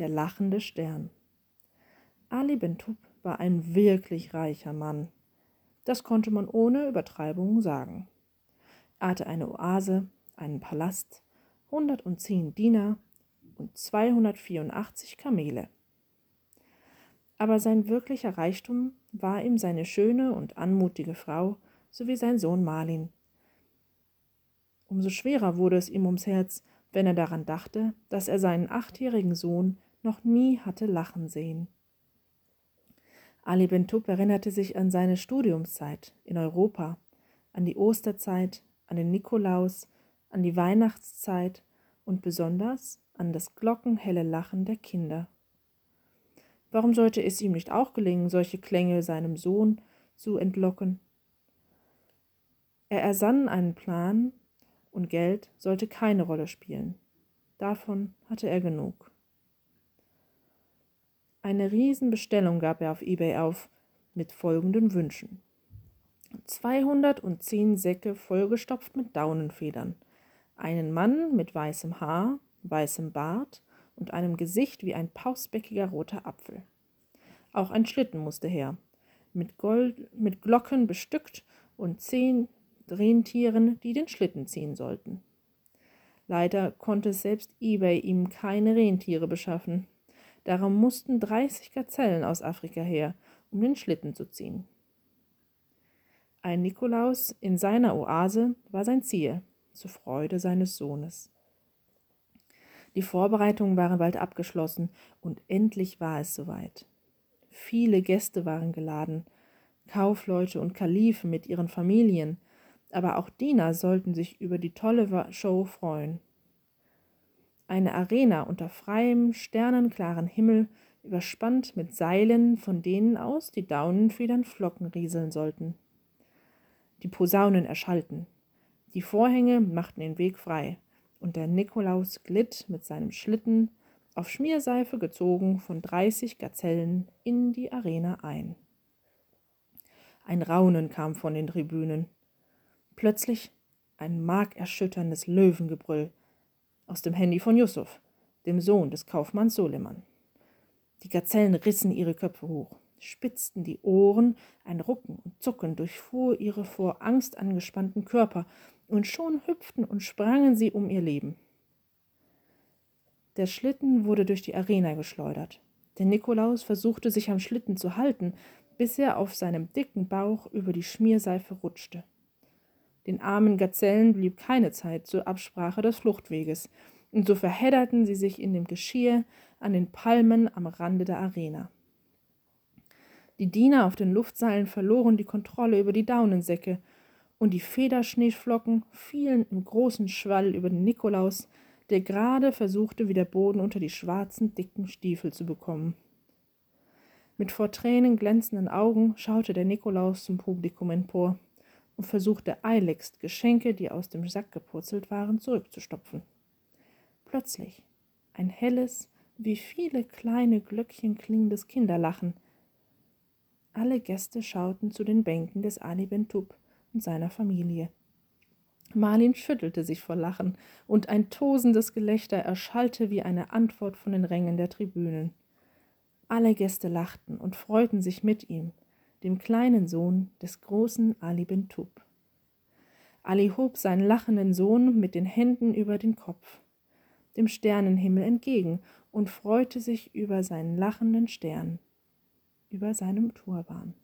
der lachende Stern. Ali Bentub war ein wirklich reicher Mann. Das konnte man ohne Übertreibung sagen. Er hatte eine Oase, einen Palast, 110 Diener und 284 Kamele. Aber sein wirklicher Reichtum war ihm seine schöne und anmutige Frau sowie sein Sohn Marlin. Umso schwerer wurde es ihm ums Herz, wenn er daran dachte, dass er seinen achtjährigen Sohn noch nie hatte lachen sehen. Ali Bentub erinnerte sich an seine Studiumszeit in Europa, an die Osterzeit, an den Nikolaus, an die Weihnachtszeit und besonders an das glockenhelle Lachen der Kinder. Warum sollte es ihm nicht auch gelingen, solche Klänge seinem Sohn zu entlocken? Er ersann einen Plan, und Geld sollte keine Rolle spielen. Davon hatte er genug. Eine Riesenbestellung gab er auf eBay auf mit folgenden Wünschen. 210 Säcke vollgestopft mit Daunenfedern, einen Mann mit weißem Haar, weißem Bart und einem Gesicht wie ein pausbäckiger roter Apfel. Auch ein Schlitten musste her, mit, Gold, mit Glocken bestückt und zehn Rentieren, die den Schlitten ziehen sollten. Leider konnte selbst eBay ihm keine Rentiere beschaffen. Darum mussten 30 Gazellen aus Afrika her, um den Schlitten zu ziehen. Ein Nikolaus in seiner Oase war sein Ziel, zur Freude seines Sohnes. Die Vorbereitungen waren bald abgeschlossen und endlich war es soweit. Viele Gäste waren geladen, Kaufleute und Kalifen mit ihren Familien, aber auch Diener sollten sich über die tolle Show freuen. Eine Arena unter freiem, sternenklaren Himmel, überspannt mit Seilen, von denen aus die Daunenfedern Flocken rieseln sollten. Die Posaunen erschallten, die Vorhänge machten den Weg frei, und der Nikolaus glitt mit seinem Schlitten, auf Schmierseife gezogen von dreißig Gazellen, in die Arena ein. Ein Raunen kam von den Tribünen. Plötzlich ein markerschütterndes Löwengebrüll aus dem Handy von Yusuf, dem Sohn des Kaufmanns Soleman. Die Gazellen rissen ihre Köpfe hoch, spitzten die Ohren, ein Rucken und Zucken durchfuhr ihre vor Angst angespannten Körper, und schon hüpften und sprangen sie um ihr Leben. Der Schlitten wurde durch die Arena geschleudert. Der Nikolaus versuchte sich am Schlitten zu halten, bis er auf seinem dicken Bauch über die Schmierseife rutschte. Den armen Gazellen blieb keine Zeit zur Absprache des Fluchtweges, und so verhedderten sie sich in dem Geschirr an den Palmen am Rande der Arena. Die Diener auf den Luftseilen verloren die Kontrolle über die Daunensäcke, und die Federschneeflocken fielen im großen Schwall über den Nikolaus, der gerade versuchte, wieder Boden unter die schwarzen, dicken Stiefel zu bekommen. Mit vor Tränen glänzenden Augen schaute der Nikolaus zum Publikum empor und versuchte eiligst, Geschenke, die aus dem Sack gepurzelt waren, zurückzustopfen. Plötzlich ein helles, wie viele kleine Glöckchen klingendes Kinderlachen. Alle Gäste schauten zu den Bänken des Ali Bentub und seiner Familie. Marlin schüttelte sich vor Lachen, und ein tosendes Gelächter erschallte wie eine Antwort von den Rängen der Tribünen. Alle Gäste lachten und freuten sich mit ihm, dem kleinen Sohn des großen Ali Bentub. Ali hob seinen lachenden Sohn mit den Händen über den Kopf, dem Sternenhimmel entgegen, und freute sich über seinen lachenden Stern, über seinem Turban.